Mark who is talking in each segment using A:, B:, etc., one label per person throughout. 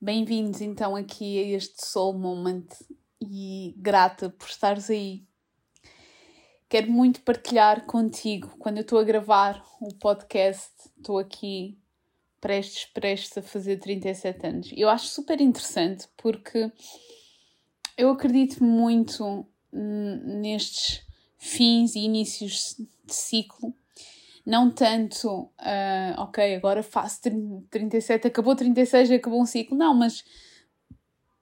A: Bem-vindos então aqui a este Soul Moment e grata por estares aí. Quero muito partilhar contigo quando eu estou a gravar o podcast, estou aqui prestes, prestes a fazer 37 anos. Eu acho super interessante porque eu acredito muito nestes fins e inícios de ciclo não tanto, uh, ok, agora faço 37, acabou 36, acabou um ciclo, não, mas,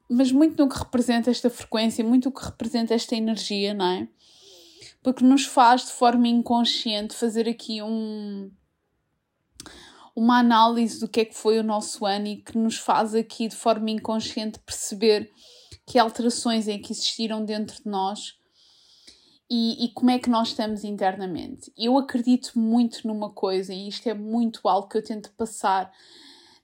A: mas muito no que representa esta frequência, muito o que representa esta energia, não é? Porque nos faz de forma inconsciente fazer aqui um, uma análise do que é que foi o nosso ano e que nos faz aqui de forma inconsciente perceber que alterações é que existiram dentro de nós e, e, como é que nós estamos internamente. Eu acredito muito numa coisa, e isto é muito algo que eu tento passar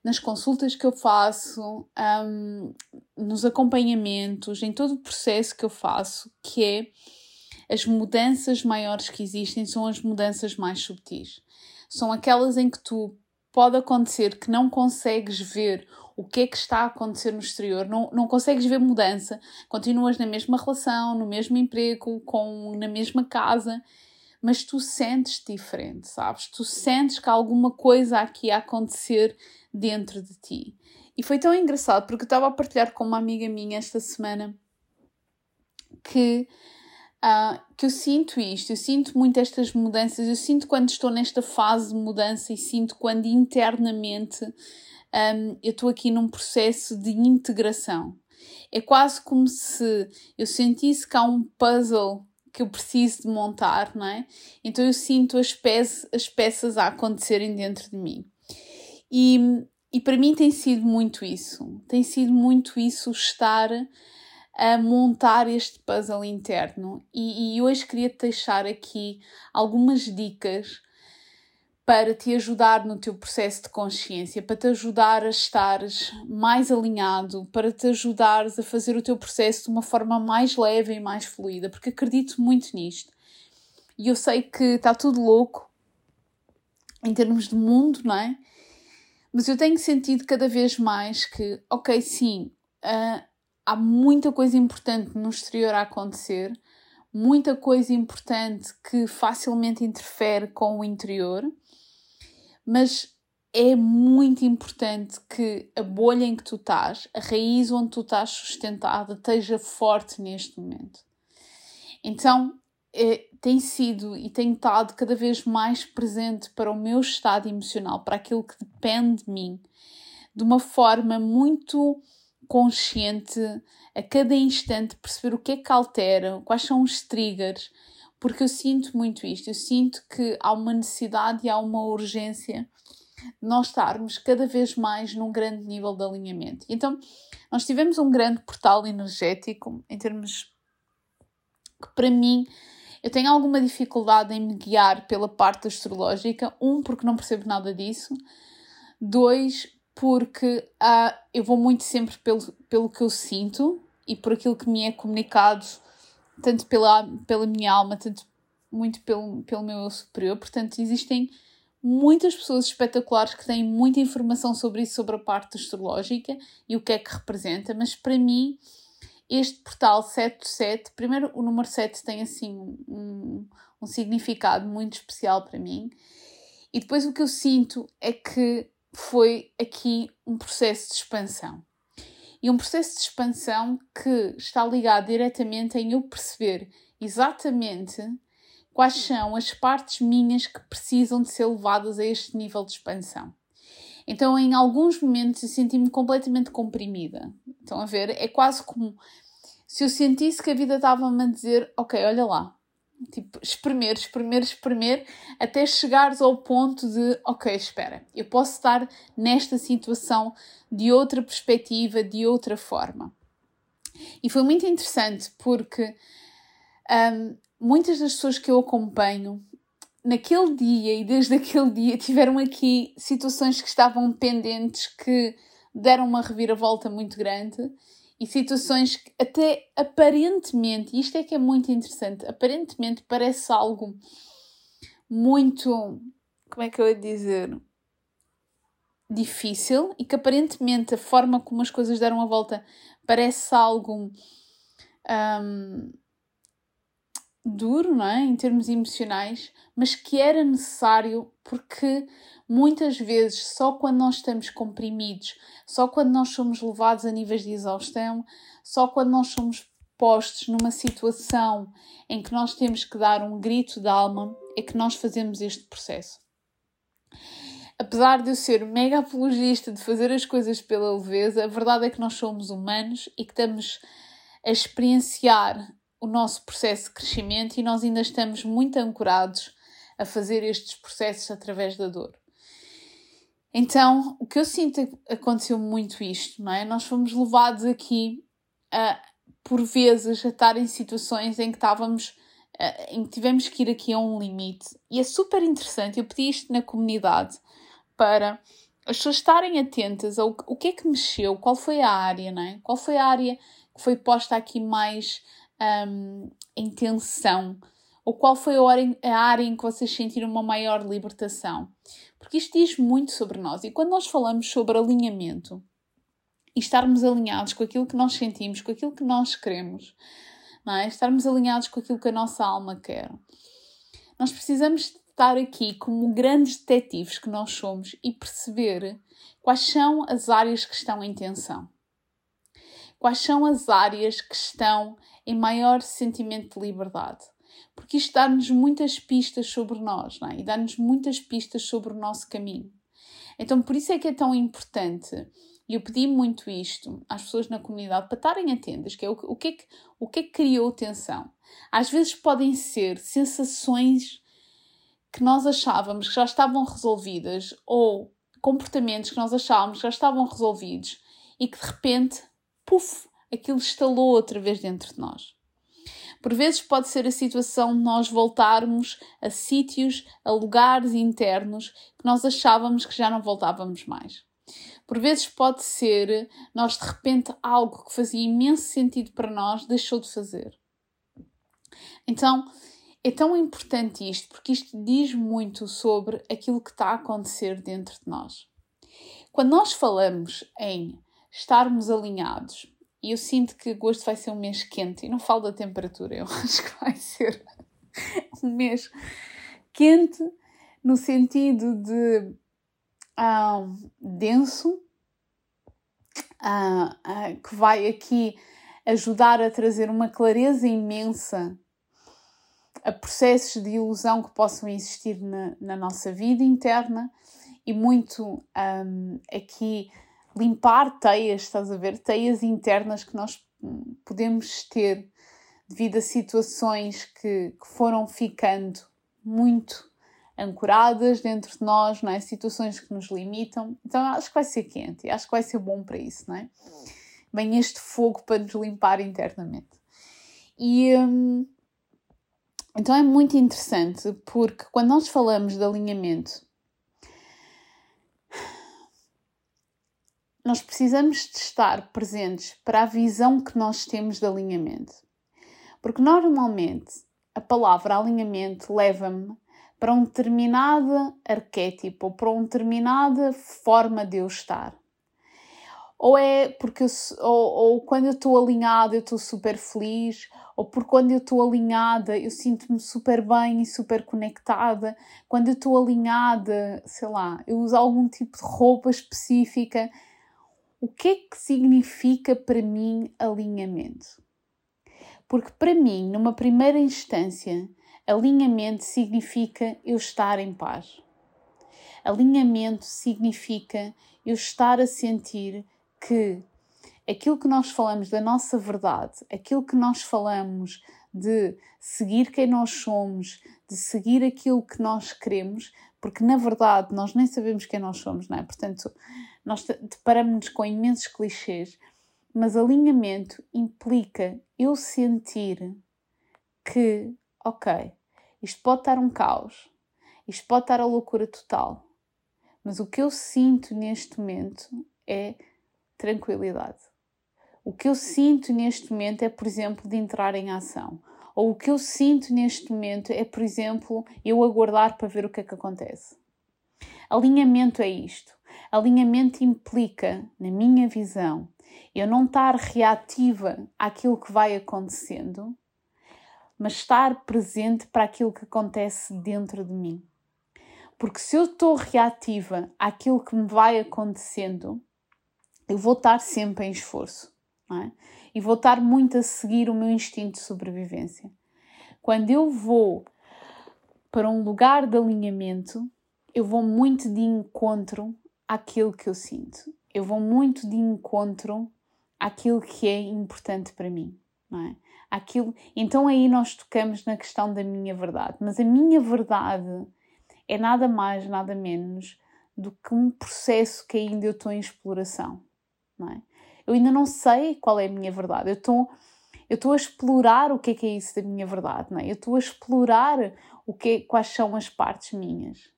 A: nas consultas que eu faço, um, nos acompanhamentos, em todo o processo que eu faço, que é as mudanças maiores que existem são as mudanças mais subtis. São aquelas em que tu pode acontecer que não consegues ver o que é que está a acontecer no exterior, não, não consegues ver mudança, continuas na mesma relação, no mesmo emprego, com, na mesma casa, mas tu sentes diferente, sabes? Tu sentes que há alguma coisa aqui a acontecer dentro de ti. E foi tão engraçado porque eu estava a partilhar com uma amiga minha esta semana que, uh, que eu sinto isto, eu sinto muito estas mudanças, eu sinto quando estou nesta fase de mudança e sinto quando internamente um, eu estou aqui num processo de integração. É quase como se eu sentisse que há um puzzle que eu preciso de montar, não é? Então eu sinto as, peças, as peças a acontecerem dentro de mim. E, e para mim tem sido muito isso. Tem sido muito isso estar a montar este puzzle interno. E, e hoje queria te deixar aqui algumas dicas para te ajudar no teu processo de consciência, para te ajudar a estares mais alinhado, para te ajudares a fazer o teu processo de uma forma mais leve e mais fluida, porque acredito muito nisto. E eu sei que está tudo louco em termos de mundo, não é? Mas eu tenho sentido cada vez mais que, ok, sim, uh, há muita coisa importante no exterior a acontecer, muita coisa importante que facilmente interfere com o interior mas é muito importante que a bolha em que tu estás, a raiz onde tu estás sustentada, esteja forte neste momento. Então, é, tem sido e tem estado cada vez mais presente para o meu estado emocional, para aquilo que depende de mim, de uma forma muito consciente, a cada instante, perceber o que é que altera, quais são os triggers, porque eu sinto muito isto. Eu sinto que há uma necessidade e há uma urgência de nós estarmos cada vez mais num grande nível de alinhamento. Então, nós tivemos um grande portal energético em termos que, para mim, eu tenho alguma dificuldade em me guiar pela parte astrológica. Um, porque não percebo nada disso. Dois, porque uh, eu vou muito sempre pelo, pelo que eu sinto e por aquilo que me é comunicado tanto pela, pela minha alma, tanto muito pelo, pelo meu superior. Portanto, existem muitas pessoas espetaculares que têm muita informação sobre isso, sobre a parte astrológica e o que é que representa, mas para mim, este portal 77, primeiro o número 7 tem assim um, um significado muito especial para mim, e depois o que eu sinto é que foi aqui um processo de expansão e um processo de expansão que está ligado diretamente em eu perceber exatamente quais são as partes minhas que precisam de ser levadas a este nível de expansão. Então, em alguns momentos, eu senti-me completamente comprimida. Estão a ver? É quase como se eu sentisse que a vida estava-me a dizer: Ok, olha lá, Tipo, espremer, espremer, espremer, até chegares ao ponto de, ok, espera, eu posso estar nesta situação de outra perspectiva, de outra forma. E foi muito interessante porque um, muitas das pessoas que eu acompanho naquele dia e desde aquele dia tiveram aqui situações que estavam pendentes que deram uma reviravolta muito grande e situações que até aparentemente, isto é que é muito interessante, aparentemente parece algo muito, como é que eu ia dizer, difícil e que aparentemente a forma como as coisas deram a volta parece algo um, duro, não é? Em termos emocionais, mas que era necessário porque muitas vezes só quando nós estamos comprimidos, só quando nós somos levados a níveis de exaustão, só quando nós somos postos numa situação em que nós temos que dar um grito de alma, é que nós fazemos este processo. Apesar de eu ser mega apologista de fazer as coisas pela leveza, a verdade é que nós somos humanos e que estamos a experienciar o nosso processo de crescimento e nós ainda estamos muito ancorados a fazer estes processos através da dor. Então, o que eu sinto é aconteceu muito isto, não é? Nós fomos levados aqui a, por vezes, a estar em situações em que estávamos, em que tivemos que ir aqui a um limite. E é super interessante, eu pedi isto na comunidade para as pessoas estarem atentas ao o que é que mexeu, qual foi a área, não é? Qual foi a área que foi posta aqui mais um, em tensão? Ou qual foi a área em que vocês sentiram uma maior libertação? Porque isto diz muito sobre nós. E quando nós falamos sobre alinhamento e estarmos alinhados com aquilo que nós sentimos, com aquilo que nós queremos, é? estarmos alinhados com aquilo que a nossa alma quer, nós precisamos estar aqui como grandes detetives que nós somos e perceber quais são as áreas que estão em tensão. Quais são as áreas que estão em maior sentimento de liberdade? Porque isto dá-nos muitas pistas sobre nós é? e dá-nos muitas pistas sobre o nosso caminho. Então, por isso é que é tão importante, e eu pedi muito isto às pessoas na comunidade para estarem atentas, que é o, o, que, é que, o que é que criou tensão. Às vezes podem ser sensações que nós achávamos que já estavam resolvidas ou comportamentos que nós achávamos que já estavam resolvidos e que de repente, puf, aquilo estalou outra vez dentro de nós. Por vezes pode ser a situação de nós voltarmos a sítios, a lugares internos que nós achávamos que já não voltávamos mais. Por vezes pode ser nós de repente algo que fazia imenso sentido para nós deixou de fazer. Então é tão importante isto porque isto diz muito sobre aquilo que está a acontecer dentro de nós. Quando nós falamos em estarmos alinhados, e eu sinto que agosto vai ser um mês quente, e não falo da temperatura, eu acho que vai ser um mês quente no sentido de ah, denso, ah, ah, que vai aqui ajudar a trazer uma clareza imensa a processos de ilusão que possam existir na, na nossa vida interna e muito um, aqui limpar teias, estás a ver? Teias internas que nós podemos ter devido a situações que, que foram ficando muito ancoradas dentro de nós, não é? Situações que nos limitam. Então acho que vai ser quente acho que vai ser bom para isso, não é? Vem este fogo para nos limpar internamente. E hum, então é muito interessante porque quando nós falamos de alinhamento nós precisamos de estar presentes para a visão que nós temos de alinhamento. Porque normalmente a palavra alinhamento leva-me para um determinado arquétipo ou para uma determinada forma de eu estar. Ou é porque eu, ou, ou quando eu estou alinhada eu estou super feliz, ou porque quando eu estou alinhada eu sinto-me super bem e super conectada. Quando eu estou alinhada, sei lá, eu uso algum tipo de roupa específica o que é que significa para mim alinhamento? Porque para mim, numa primeira instância, alinhamento significa eu estar em paz. Alinhamento significa eu estar a sentir que aquilo que nós falamos da nossa verdade, aquilo que nós falamos de seguir quem nós somos, de seguir aquilo que nós queremos, porque na verdade nós nem sabemos quem nós somos, não é? Portanto, nós deparamos-nos com imensos clichês, mas alinhamento implica eu sentir que, ok, isto pode estar um caos, isto pode estar a loucura total, mas o que eu sinto neste momento é tranquilidade. O que eu sinto neste momento é, por exemplo, de entrar em ação. Ou o que eu sinto neste momento é, por exemplo, eu aguardar para ver o que é que acontece. Alinhamento é isto. Alinhamento implica, na minha visão, eu não estar reativa àquilo que vai acontecendo, mas estar presente para aquilo que acontece dentro de mim. Porque se eu estou reativa àquilo que me vai acontecendo, eu vou estar sempre em esforço. É? E vou estar muito a seguir o meu instinto de sobrevivência. Quando eu vou para um lugar de alinhamento, eu vou muito de encontro àquilo que eu sinto. Eu vou muito de encontro àquilo que é importante para mim. Não é? Aquilo... Então aí nós tocamos na questão da minha verdade. Mas a minha verdade é nada mais, nada menos do que um processo que ainda eu estou em exploração. Não é? Eu ainda não sei qual é a minha verdade. Eu estou eu estou a explorar o que é que é isso da minha verdade, não é? Eu estou a explorar o que é, quais são as partes minhas.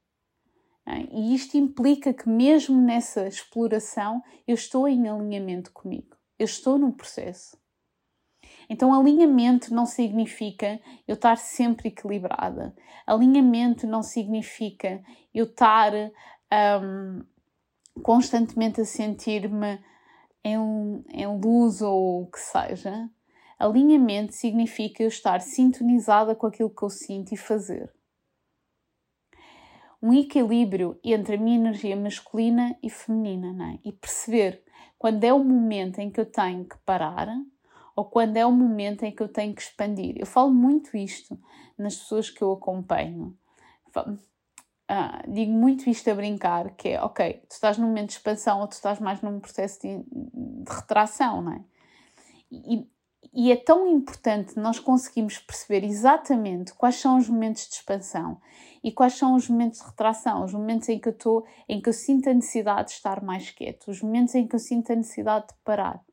A: É? E isto implica que mesmo nessa exploração eu estou em alinhamento comigo. Eu estou no processo. Então, alinhamento não significa eu estar sempre equilibrada. Alinhamento não significa eu estar um, constantemente a sentir-me em, em luz ou o que seja. Alinhamento significa eu estar sintonizada com aquilo que eu sinto e fazer. Um equilíbrio entre a minha energia masculina e feminina, não é? E perceber quando é o momento em que eu tenho que parar ou quando é o momento em que eu tenho que expandir. Eu falo muito isto nas pessoas que eu acompanho. Ah, digo muito isto a brincar, que é, ok, tu estás num momento de expansão ou tu estás mais num processo de, de retração, não é? E, e é tão importante nós conseguirmos perceber exatamente quais são os momentos de expansão e quais são os momentos de retração, os momentos em que eu estou, em que eu sinto a necessidade de estar mais quieto, os momentos em que eu sinto a necessidade de parar.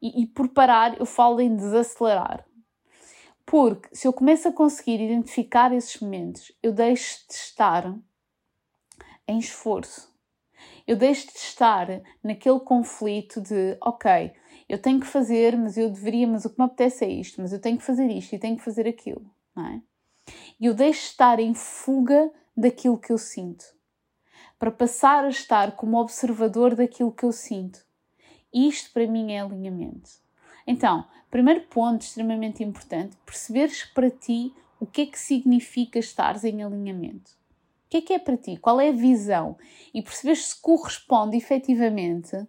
A: E, e por parar, eu falo em desacelerar. Porque se eu começo a conseguir identificar esses momentos, eu deixo de estar em esforço. Eu deixo de estar naquele conflito de, ok, eu tenho que fazer, mas eu deveria, mas o que me apetece é isto, mas eu tenho que fazer isto e tenho que fazer aquilo, não é? E eu deixo de estar em fuga daquilo que eu sinto, para passar a estar como observador daquilo que eu sinto. Isto para mim é alinhamento. Então, primeiro ponto extremamente importante, perceberes para ti o que é que significa estares em alinhamento. O que é que é para ti? Qual é a visão? E perceberes se corresponde efetivamente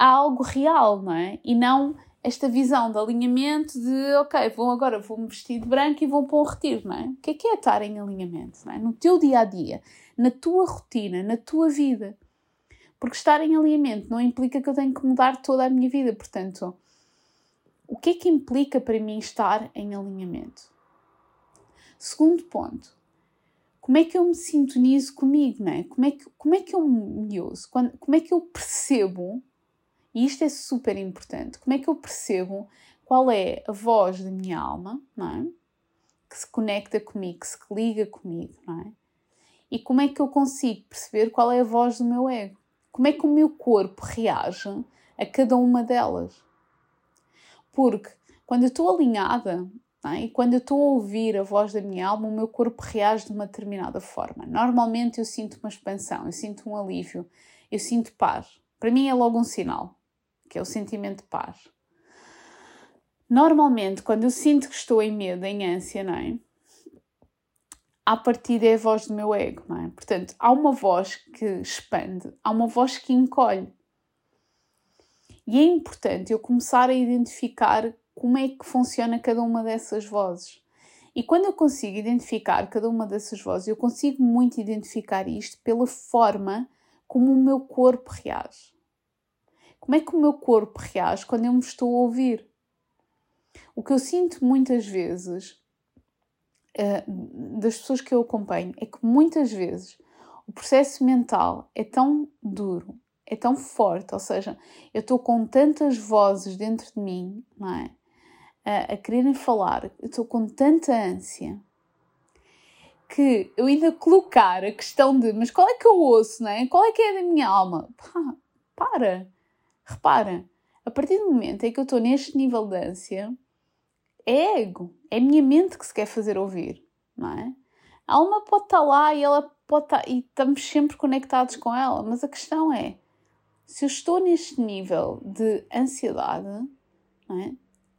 A: a algo real, não é? E não esta visão de alinhamento de, ok, vou agora vou-me vestir de branco e vou para um retiro, não é? O que é que é estar em alinhamento, não é? No teu dia a dia, na tua rotina, na tua vida. Porque estar em alinhamento não implica que eu tenho que mudar toda a minha vida, portanto, o que é que implica para mim estar em alinhamento? Segundo ponto, como é que eu me sintonizo comigo, não é? Como é que, como é que eu me ouço? Quando, como é que eu percebo, e isto é super importante, como é que eu percebo qual é a voz da minha alma, não é? Que se conecta comigo, que se liga comigo, não é? E como é que eu consigo perceber qual é a voz do meu ego? Como é que o meu corpo reage a cada uma delas? Porque quando eu estou alinhada é? e quando eu estou a ouvir a voz da minha alma, o meu corpo reage de uma determinada forma. Normalmente eu sinto uma expansão, eu sinto um alívio, eu sinto paz. Para mim é logo um sinal, que é o sentimento de paz. Normalmente, quando eu sinto que estou em medo, em ânsia, não é? a partir é a voz do meu ego, não é? Portanto, há uma voz que expande, há uma voz que encolhe. E é importante eu começar a identificar como é que funciona cada uma dessas vozes. E quando eu consigo identificar cada uma dessas vozes, eu consigo muito identificar isto pela forma como o meu corpo reage. Como é que o meu corpo reage quando eu me estou a ouvir? o que eu sinto muitas vezes uh, das pessoas que eu acompanho é que muitas vezes o processo mental é tão duro, é tão forte, ou seja, eu estou com tantas vozes dentro de mim, não é? A, a quererem falar, eu estou com tanta ânsia que eu ainda colocar a questão de mas qual é que eu ouço, não é? Qual é que é da minha alma? Pá, para, repara, a partir do momento em que eu estou neste nível de ânsia, é ego, é a minha mente que se quer fazer ouvir, não é? A alma pode estar lá e ela pode estar, e estamos sempre conectados com ela, mas a questão é, se eu estou neste nível de ansiedade, não é?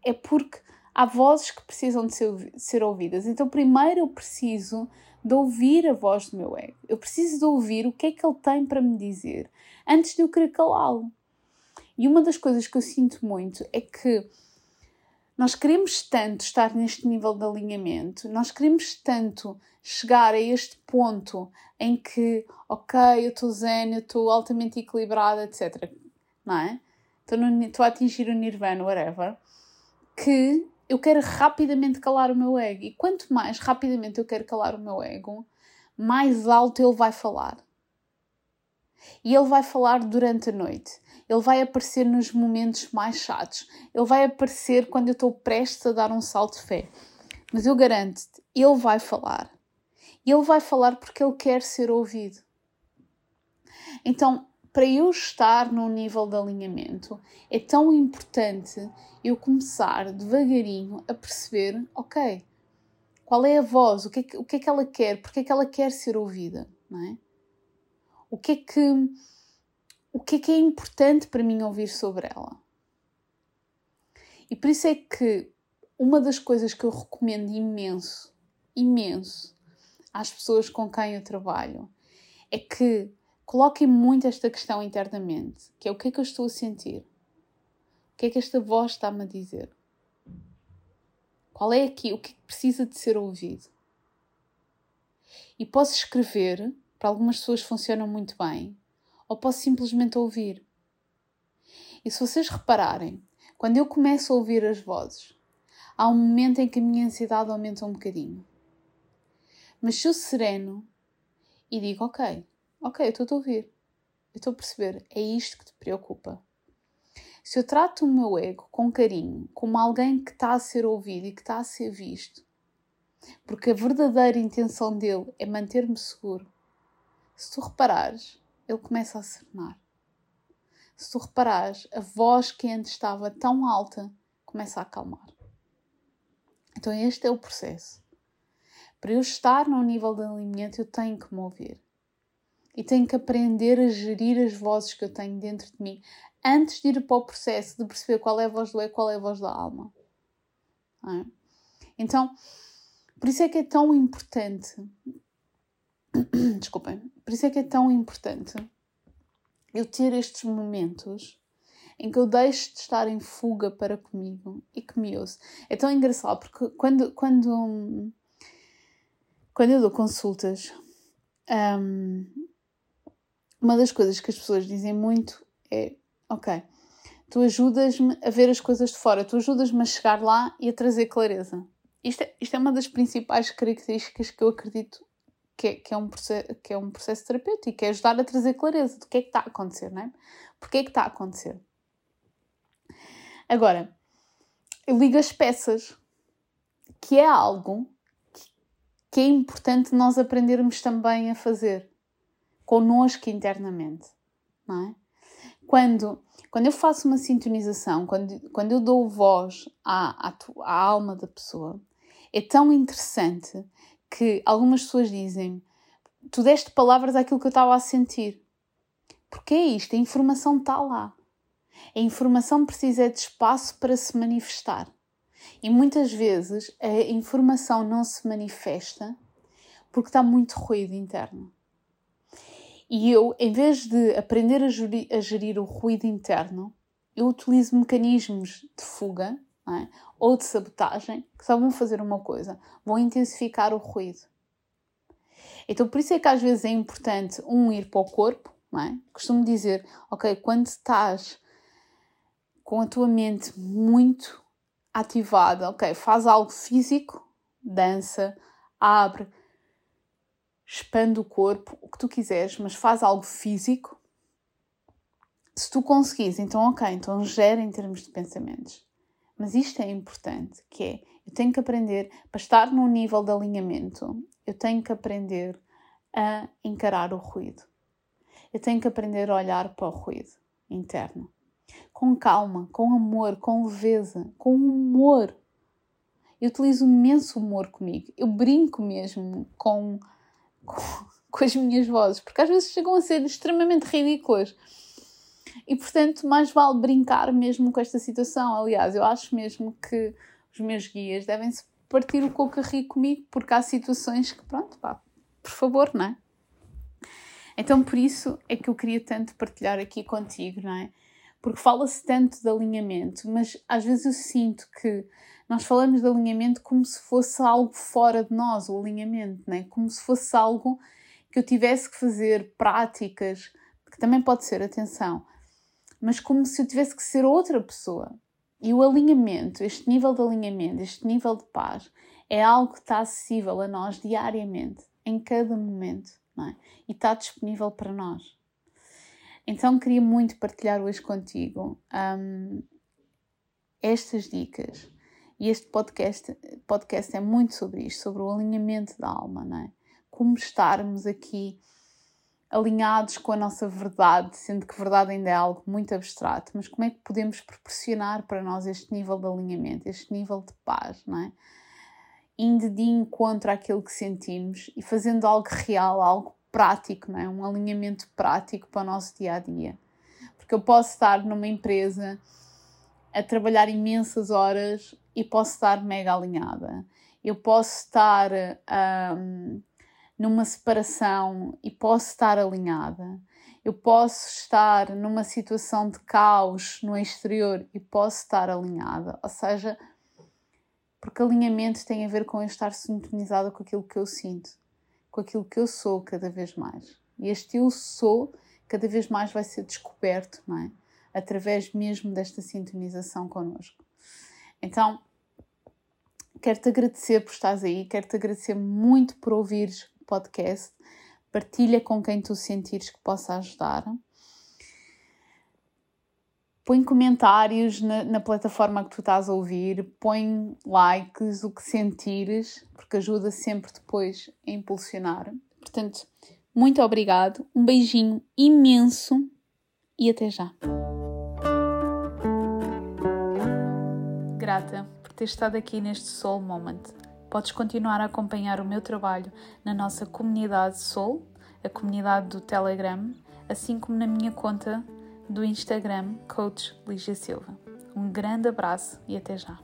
A: É porque há vozes que precisam de ser, ser ouvidas. Então, primeiro eu preciso de ouvir a voz do meu ego. Eu preciso de ouvir o que é que ele tem para me dizer antes de eu querer calá-lo. E uma das coisas que eu sinto muito é que nós queremos tanto estar neste nível de alinhamento, nós queremos tanto chegar a este ponto em que, ok, eu estou zen, eu estou altamente equilibrada, etc. Não é? Estou, no, estou a atingir o nirvana, whatever, que eu quero rapidamente calar o meu ego. E quanto mais rapidamente eu quero calar o meu ego, mais alto ele vai falar. E ele vai falar durante a noite. Ele vai aparecer nos momentos mais chatos. Ele vai aparecer quando eu estou prestes a dar um salto de fé. Mas eu garanto-te, ele vai falar. Ele vai falar porque ele quer ser ouvido. Então, para eu estar num nível de alinhamento, é tão importante eu começar devagarinho a perceber, ok, qual é a voz, o que é que, o que, é que ela quer, porque é que ela quer ser ouvida, não é? O que é que, o que é que é importante para mim ouvir sobre ela? E por isso é que uma das coisas que eu recomendo imenso, imenso, às pessoas com quem eu trabalho, é que coloquem muito esta questão internamente, que é o que é que eu estou a sentir? O que é que esta voz está-me a dizer? Qual é aqui? O que, é que precisa de ser ouvido? E posso escrever, para algumas pessoas funciona muito bem, ou posso simplesmente ouvir. E se vocês repararem, quando eu começo a ouvir as vozes, há um momento em que a minha ansiedade aumenta um bocadinho. Mas se eu sereno e digo, ok, ok, eu estou a ouvir, eu estou a perceber, é isto que te preocupa. Se eu trato o meu ego com carinho, como alguém que está a ser ouvido e que está a ser visto, porque a verdadeira intenção dele é manter-me seguro, se tu reparares, ele começa a serenar. Se tu reparares, a voz que antes estava tão alta começa a acalmar. Então, este é o processo. Para eu estar num nível de alinhamento, eu tenho que me ouvir. E tenho que aprender a gerir as vozes que eu tenho dentro de mim antes de ir para o processo de perceber qual é a voz do ego, qual é a voz da alma. É? Então, por isso é que é tão importante. Desculpem. Por isso é que é tão importante eu ter estes momentos em que eu deixo de estar em fuga para comigo e que me ouço. É tão engraçado porque quando, quando quando eu dou consultas, um, uma das coisas que as pessoas dizem muito é: Ok, tu ajudas-me a ver as coisas de fora, tu ajudas-me a chegar lá e a trazer clareza. Isto é, isto é uma das principais características que eu acredito que é, que é, um, processo, que é um processo terapêutico, que é ajudar a trazer clareza do que é que está a acontecer, não é? Porquê é que está a acontecer? Agora, eu ligo as peças, que é algo que é importante nós aprendermos também a fazer connosco internamente, não é? Quando, quando eu faço uma sintonização, quando, quando eu dou voz à, à, à alma da pessoa, é tão interessante que algumas pessoas dizem tu deste palavras àquilo que eu estava a sentir. Porque é isto, a informação está lá. A informação precisa de espaço para se manifestar. E muitas vezes a informação não se manifesta porque está muito ruído interno. E eu, em vez de aprender a gerir, a gerir o ruído interno, eu utilizo mecanismos de fuga é? ou de sabotagem que só vão fazer uma coisa: vão intensificar o ruído. Então, por isso é que às vezes é importante um ir para o corpo. É? Costumo dizer, ok, quando estás com a tua mente muito ativada, ok, faz algo físico, dança, abre, expande o corpo, o que tu quiseres, mas faz algo físico. Se tu conseguires, então ok, então gera em termos de pensamentos. Mas isto é importante, que é, eu tenho que aprender, para estar num nível de alinhamento, eu tenho que aprender a encarar o ruído. Eu tenho que aprender a olhar para o ruído interno. Com calma, com amor, com leveza, com humor. Eu utilizo imenso humor comigo. Eu brinco mesmo com, com, com as minhas vozes, porque às vezes chegam a ser extremamente ridículas e portanto, mais vale brincar mesmo com esta situação. Aliás, eu acho mesmo que os meus guias devem-se partir o coco rir comigo, porque há situações que, pronto, pá, por favor, não é? Então, por isso é que eu queria tanto partilhar aqui contigo, não é? Porque fala-se tanto de alinhamento, mas às vezes eu sinto que nós falamos de alinhamento como se fosse algo fora de nós, o alinhamento, não é? Como se fosse algo que eu tivesse que fazer práticas, que também pode ser, atenção, mas como se eu tivesse que ser outra pessoa. E o alinhamento, este nível de alinhamento, este nível de paz, é algo que está acessível a nós diariamente, em cada momento, é? E está disponível para nós. Então queria muito partilhar hoje contigo um, estas dicas. E este podcast, podcast é muito sobre isto, sobre o alinhamento da alma, não é? Como estarmos aqui alinhados com a nossa verdade, sendo que verdade ainda é algo muito abstrato, mas como é que podemos proporcionar para nós este nível de alinhamento, este nível de paz, não é? Indo de encontro àquilo que sentimos e fazendo algo real, algo prático, não é? Um alinhamento prático para o nosso dia a dia. Porque eu posso estar numa empresa a trabalhar imensas horas e posso estar mega alinhada. Eu posso estar. Um, numa separação e posso estar alinhada. Eu posso estar numa situação de caos no exterior e posso estar alinhada. Ou seja, porque alinhamento tem a ver com eu estar sintonizada com aquilo que eu sinto, com aquilo que eu sou cada vez mais. E este eu sou cada vez mais vai ser descoberto, não é? Através mesmo desta sintonização connosco. Então, quero-te agradecer por estares aí, quero-te agradecer muito por ouvires podcast. Partilha com quem tu sentires que possa ajudar. Põe comentários na, na, plataforma que tu estás a ouvir, põe likes, o que sentires, porque ajuda sempre depois a impulsionar. Portanto, muito obrigado, um beijinho imenso e até já. Grata por ter estado aqui neste Soul Moment. Podes continuar a acompanhar o meu trabalho na nossa comunidade Soul, a comunidade do Telegram, assim como na minha conta do Instagram, Coach Lígia Silva. Um grande abraço e até já!